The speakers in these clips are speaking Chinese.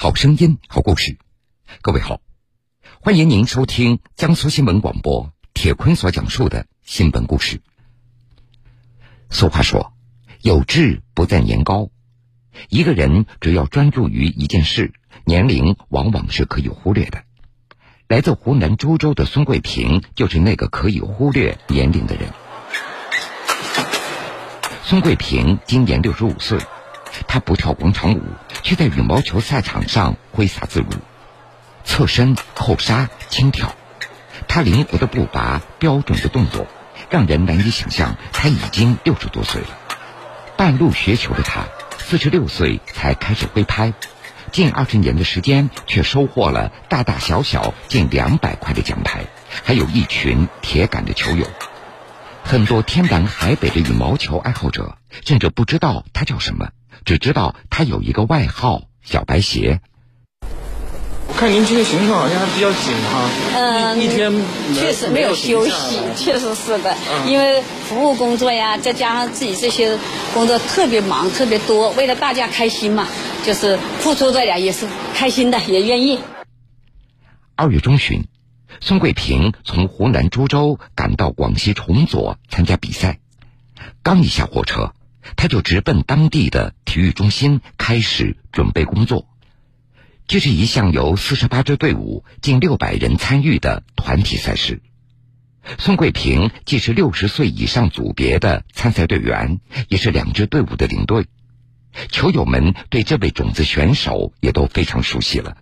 好声音，好故事。各位好，欢迎您收听江苏新闻广播铁坤所讲述的新闻故事。俗话说，有志不在年高。一个人只要专注于一件事，年龄往往是可以忽略的。来自湖南株洲的孙桂平就是那个可以忽略年龄的人。孙桂平今年六十五岁。他不跳广场舞，却在羽毛球赛场上挥洒自如，侧身、后杀、轻跳。他灵活的步伐、标准的动作，让人难以想象他已经六十多岁了。半路学球的他，四十六岁才开始挥拍，近二十年的时间，却收获了大大小小近两百块的奖牌，还有一群铁杆的球友。很多天南海北的羽毛球爱好者，甚至不知道他叫什么。只知道他有一个外号“小白鞋”。我看您今天行程好像还比较紧哈，嗯，一天确实没有休息，确实是的，因为服务工作呀，再加上自己这些工作特别忙、特别多，为了大家开心嘛，就是付出这点也是开心的，也愿意。二月中旬，孙桂平从湖南株洲赶到广西崇左参加比赛，刚一下火车。他就直奔当地的体育中心开始准备工作。这是一项由四十八支队伍、近六百人参与的团体赛事。宋桂平既是六十岁以上组别的参赛队员，也是两支队伍的领队。球友们对这位种子选手也都非常熟悉了。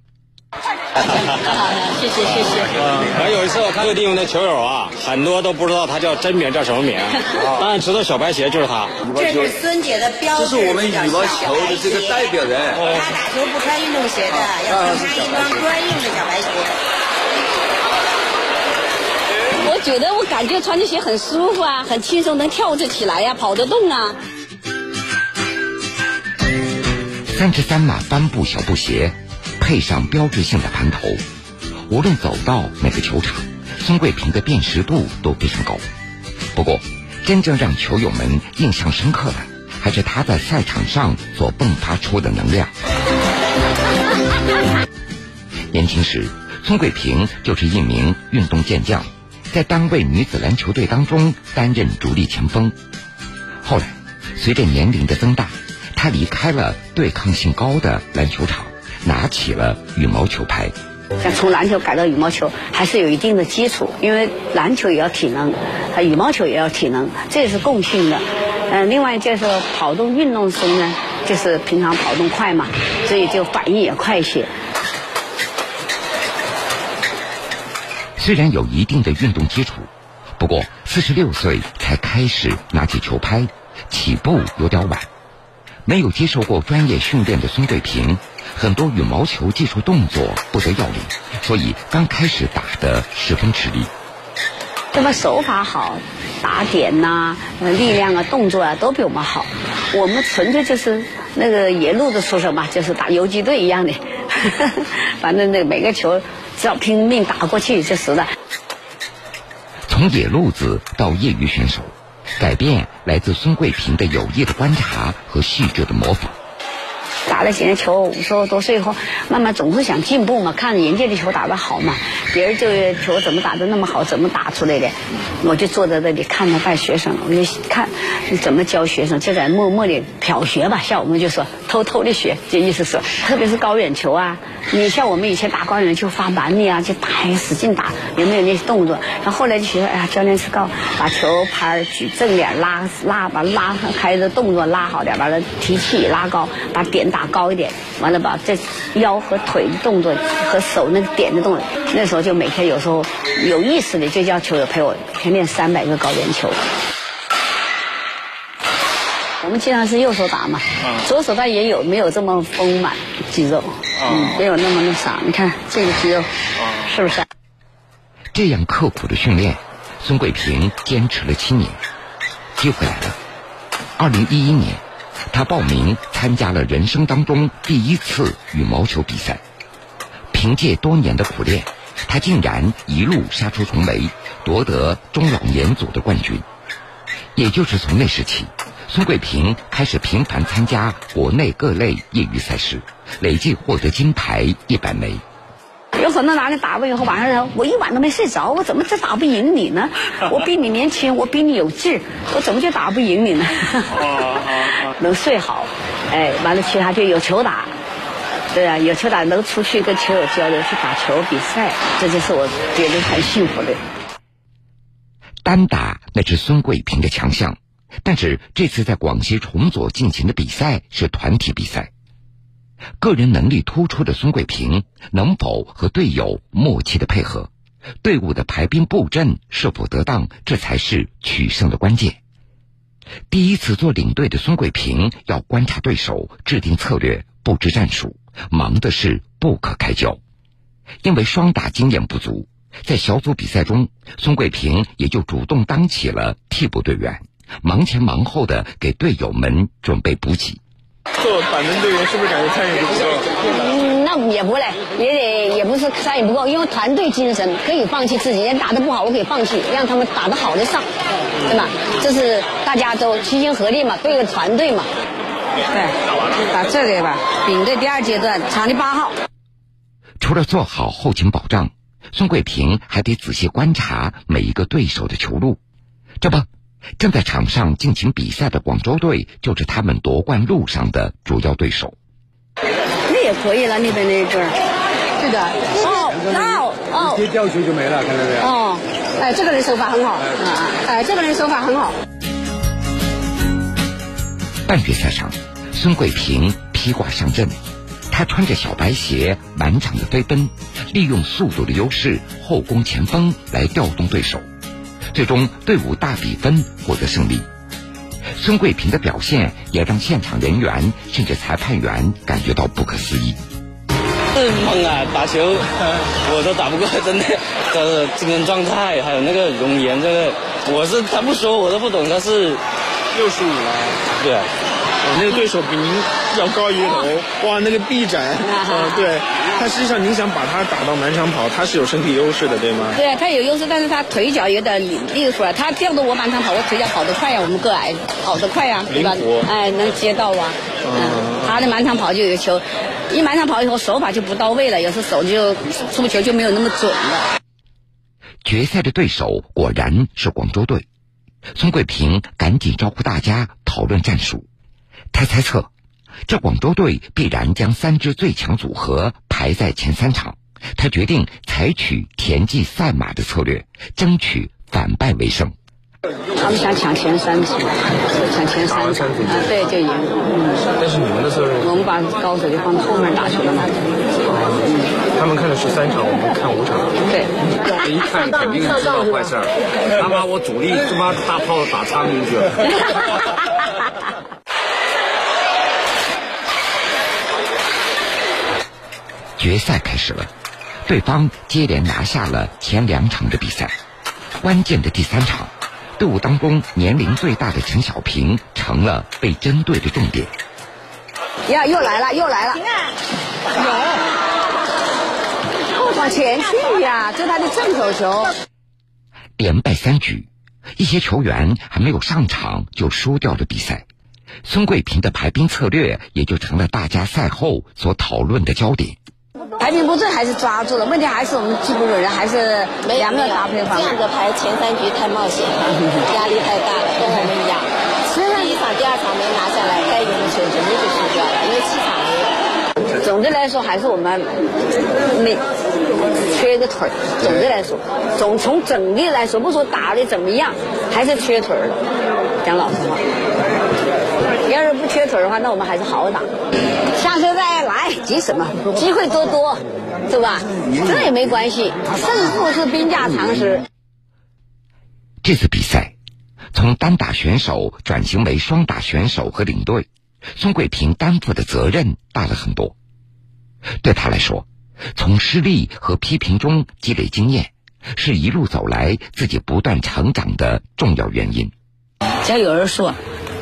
谢谢谢谢。嗯，有一次我看这个地方的球友啊，很多都不知道他叫真名叫什么名，当然知道小白鞋就是他。这是孙姐的标志，这是我们羽毛球的这个代表人。他打球不穿运动鞋的，要穿一双专用的小白鞋。我觉得我感觉穿这鞋很舒服啊，很轻松，能跳着起来呀，跑得动啊。三十三码帆布小布鞋。配上标志性的盘头，无论走到哪个球场，孙桂平的辨识度都非常高。不过，真正让球友们印象深刻的，还是他在赛场上所迸发出的能量。年轻时，孙桂平就是一名运动健将，在单位女子篮球队当中担任主力前锋。后来，随着年龄的增大，他离开了对抗性高的篮球场。拿起了羽毛球拍，像从篮球改到羽毛球，还是有一定的基础，因为篮球也要体能，啊，羽毛球也要体能，这也是共性的。嗯，另外就是跑动运动中呢，就是平常跑动快嘛，所以就反应也快一些。虽然有一定的运动基础，不过四十六岁才开始拿起球拍，起步有点晚。没有接受过专业训练的孙桂平。很多羽毛球技术动作不得要领，所以刚开始打得十分吃力。这么手法好，打点呐、力量啊、动作啊都比我们好。我们纯粹就是那个野路子出身嘛，就是打游击队一样的。反正那每个球只要拼命打过去就是了。从野路子到业余选手，改变来自孙桂平的有意的观察和细致的模仿。打了几年球，五十多岁以后，慢慢总是想进步嘛，看人家的球打得好嘛，别人这个球怎么打得那么好，怎么打出来的？我就坐在那里看着带学生，我就看怎么教学生，就在默默的瞟学吧，像我们就说偷偷的学，这意思是，特别是高远球啊，你像我们以前打高远球发蛮力啊，就打使劲打，有没有那些动作？然后后来就学，哎呀，教练是告把球拍举正点，拉拉把拉开的动作拉好点，把它提气拉高，把点。高一点，完了把这腰和腿的动作和手那个点的动作，那时候就每天有时候有意识的就叫球友陪我天练三百个高圆球。我们经常是右手打嘛，左手它也有没有这么丰满肌肉，嗯，没有那么那啥。你看这个肌肉，是不是？这样刻苦的训练，孙桂平坚持了七年。机会来了，二零一一年。他报名参加了人生当中第一次羽毛球比赛，凭借多年的苦练，他竟然一路杀出重围，夺得中老年组的冠军。也就是从那时起，孙桂平开始频繁参加国内各类业余赛事，累计获得金牌一百枚。有很多男的打完以后晚上我一晚都没睡着，我怎么就打不赢你呢？我比你年轻，我比你有劲儿，我怎么就打不赢你呢？能睡好，哎，完了其他就有球打，对啊，有球打能出去跟球友交流，去打球比赛，这就是我觉得很幸福的。单打那是孙桂平的强项，但是这次在广西崇左进行的比赛是团体比赛。个人能力突出的孙桂平能否和队友默契的配合，队伍的排兵布阵是否得当，这才是取胜的关键。第一次做领队的孙桂平要观察对手，制定策略，布置战术，忙的是不可开交。因为双打经验不足，在小组比赛中，孙桂平也就主动当起了替补队员，忙前忙后的给队友们准备补给。做板凳队员是不是感觉参与度不够？嗯，那也不嘞，也得也不是参与不够，因为团队精神可以放弃自己，人打得不好我可以放弃，让他们打得好的上，对吧？这是大家都齐心合力嘛，对个团队嘛。对，打这个吧，领队第二阶段，场地八号。除了做好后勤保障，孙桂平还得仔细观察每一个对手的球路，这不。正在场上进行比赛的广州队，就是他们夺冠路上的主要对手。那也可以了，那边那阵儿，对的。哦，哦哦，接吊球就没了，看到没有？哦，哎，这个人手法很好，啊，哎，这个人手法很好。半决赛上，孙桂平披挂上阵，他穿着小白鞋满场的飞奔，利用速度的优势后攻前锋来调动对手。最终，队伍大比分获得胜利。孙桂平的表现也让现场人员甚至裁判员感觉到不可思议。是猛啊！打球 我都打不过，真的。的 精神状态还有那个容颜，这个我是他不说我都不懂，他是六十五了。对。那个对手比您要高一个头，哇，那个臂展，啊，对，他实际上您想把他打到满场跑，他是有身体优势的，对吗？对，他有优势，但是他腿脚有点立得出来，他调动我满场跑，我腿脚跑得快呀，我们个矮跑得快呀，对吧？哎，能接到啊，嗯，他的满场跑就有球，一满场跑以后手法就不到位了，有时手就出球就没有那么准了。决赛的对手果然是广州队，孙桂平赶紧招呼大家讨论战术。他猜测，这广州队必然将三支最强组合排在前三场。他决定采取田忌赛马的策略，争取反败为胜。他们想抢前三场，抢前三场，啊，对，就赢。但是你们的策略，我们把高手就放后面打去了嘛。他们看的是三场，我们看五场。对，一看肯定知道坏事儿。他把我主力他妈大炮打苍蝇去了。决赛开始了，对方接连拿下了前两场的比赛，关键的第三场，队伍当中年龄最大的陈小平成了被针对的重点。呀，又来了，又来了！有，往前去呀，这是他的正手球。连败三局，一些球员还没有上场就输掉了比赛，孙桂平的排兵策略也就成了大家赛后所讨论的焦点。排兵布阵还是抓住了，问题还是我们替补的人还是两个搭配方。这样的排前三局太冒险了，压力太大了，跟我们一样。第一场、第二场没拿下来，该赢的球直接就输掉了，因为气场没有。总的来说，还是我们没缺个腿儿。总的来说，总从整体来说，不说打的怎么样，还是缺腿儿。讲老实话。要是不缺腿的话，那我们还是好好打。下车再来，急什么？机会多多，是吧？这也没关系，胜负是兵家常识。这次比赛，从单打选手转型为双打选手和领队，孙桂平担负的责任大了很多。对他来说，从失利和批评中积累经验，是一路走来自己不断成长的重要原因。只要有人说。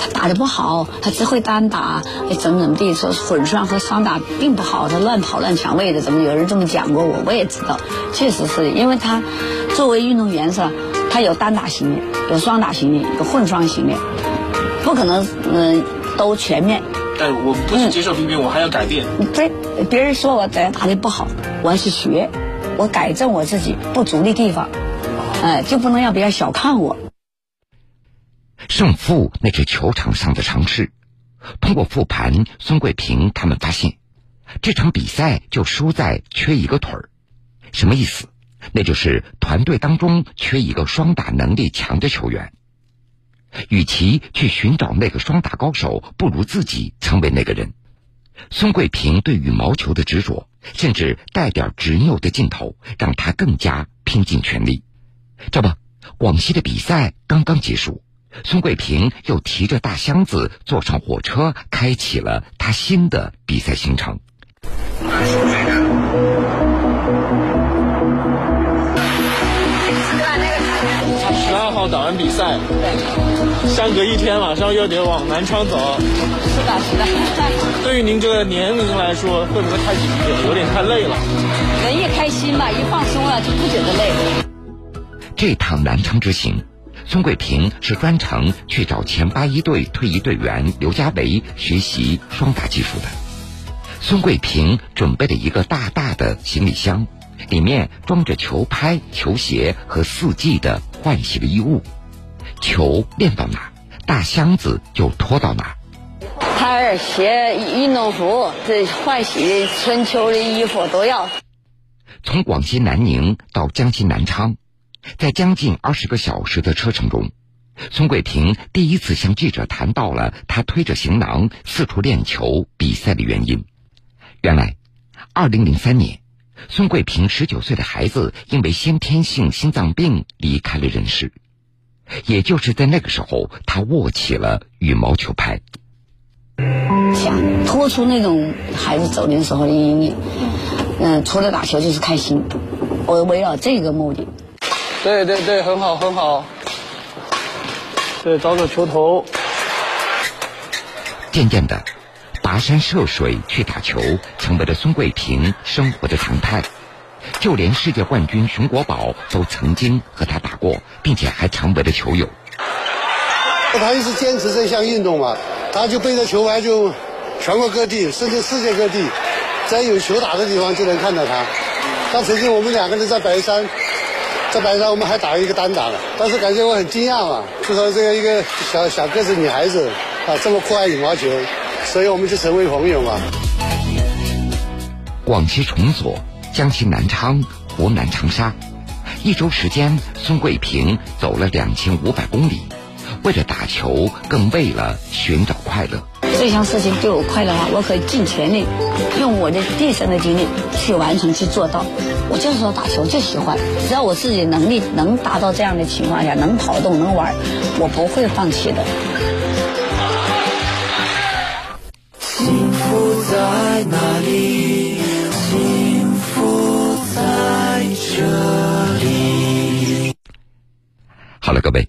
他打的不好，他只会单打，怎么怎么地，说混双和双打并不好，他乱跑乱抢位的，怎么有人这么讲过我？我也知道，确实是因为他作为运动员是吧？他有单打型的，有双打型的，有混双型的。不可能嗯都全面。但我不是接受批评，我还要改变。对，别人说我打打的不好，我要去学，我改正我自己不足的地方，哎，就不能让别人小看我。胜负那是球场上的常事。通过复盘，孙桂平他们发现，这场比赛就输在缺一个腿儿。什么意思？那就是团队当中缺一个双打能力强的球员。与其去寻找那个双打高手，不如自己成为那个人。孙桂平对羽毛球的执着，甚至带点执拗的劲头，让他更加拼尽全力。这不，广西的比赛刚刚结束，孙桂平又提着大箱子坐上火车，开启了他新的比赛行程。十二号打完比赛，相隔一天，马上又得往南昌走。是的，是的。对于您这个年龄来说，会不会太紧张，有点太累了？人一开心吧，一放松了就不觉得累。这趟南昌之行，孙桂平是专程去找前八一队退役队员刘家维学习双打技术的。孙桂平准备了一个大大的行李箱。里面装着球拍、球鞋和四季的换洗的衣物，球练到哪，大箱子就拖到哪。拍、鞋、运动服、这换洗的春秋的衣服都要。从广西南宁到江西南昌，在将近二十个小时的车程中，孙桂平第一次向记者谈到了他推着行囊四处练球比赛的原因。原来，二零零三年。孙桂平十九岁的孩子因为先天性心脏病离开了人世，也就是在那个时候，他握起了羽毛球拍，想脱出那种孩子走的时候的阴影。嗯，除了打球就是开心，我围绕这个目的。对对对，很好很好。对，找找球头。渐渐的。跋山涉水去打球，成为了孙桂平生活的常态。就连世界冠军熊国宝都曾经和他打过，并且还成为了球友。他一直坚持这项运动嘛，他就背着球拍就全国各地，甚至世界各地，在有球打的地方就能看到他。他曾经我们两个人在白山，在白山我们还打了一个单打了。当时感觉我很惊讶嘛，就说这个一个小小个子女孩子啊，这么酷爱羽毛球。所以我们就成为朋友嘛。广西崇左、江西南昌、湖南长沙，一周时间，孙桂平走了两千五百公里，为了打球，更为了寻找快乐。这项事情对我快乐的话，我可以尽全力，用我的毕生的精力去完成、去做到。我就是说打球就喜欢，只要我自己能力能达到这样的情况下，能跑动、能玩，我不会放弃的。幸福在哪里？幸福在这里。好了，各位，